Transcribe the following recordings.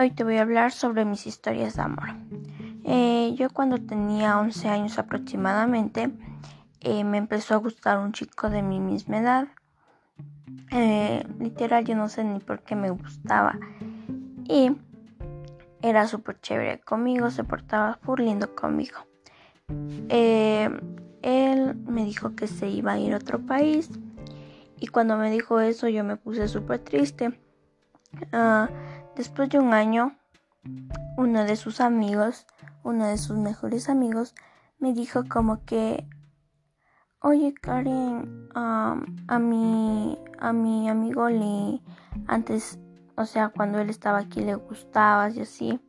Hoy te voy a hablar sobre mis historias de amor. Eh, yo cuando tenía 11 años aproximadamente, eh, me empezó a gustar un chico de mi misma edad. Eh, literal, yo no sé ni por qué me gustaba. Y era súper chévere conmigo, se portaba lindo conmigo. él me dijo que se iba a ir a otro país. Y cuando me dijo eso, yo me puse súper triste. Uh, Después de un año, uno de sus amigos, uno de sus mejores amigos, me dijo como que, oye Karen, a mi a mi amigo le antes, o sea, cuando él estaba aquí le gustabas y así.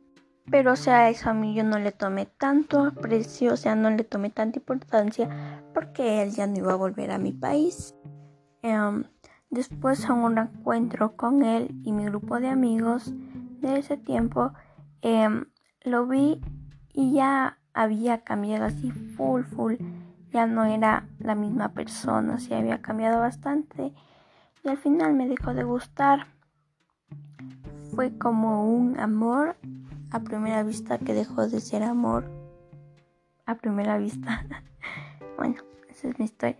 Pero o sea, eso a mí yo no le tomé tanto aprecio, o sea, no le tomé tanta importancia porque él ya no iba a volver a mi país. Em, Después en un encuentro con él y mi grupo de amigos de ese tiempo, em, lo vi y ya había cambiado así full, full. Ya no era la misma persona, sí había cambiado bastante. Y al final me dejó de gustar. Fue como un amor a primera vista que dejó de ser amor a primera vista. bueno, esa es mi historia.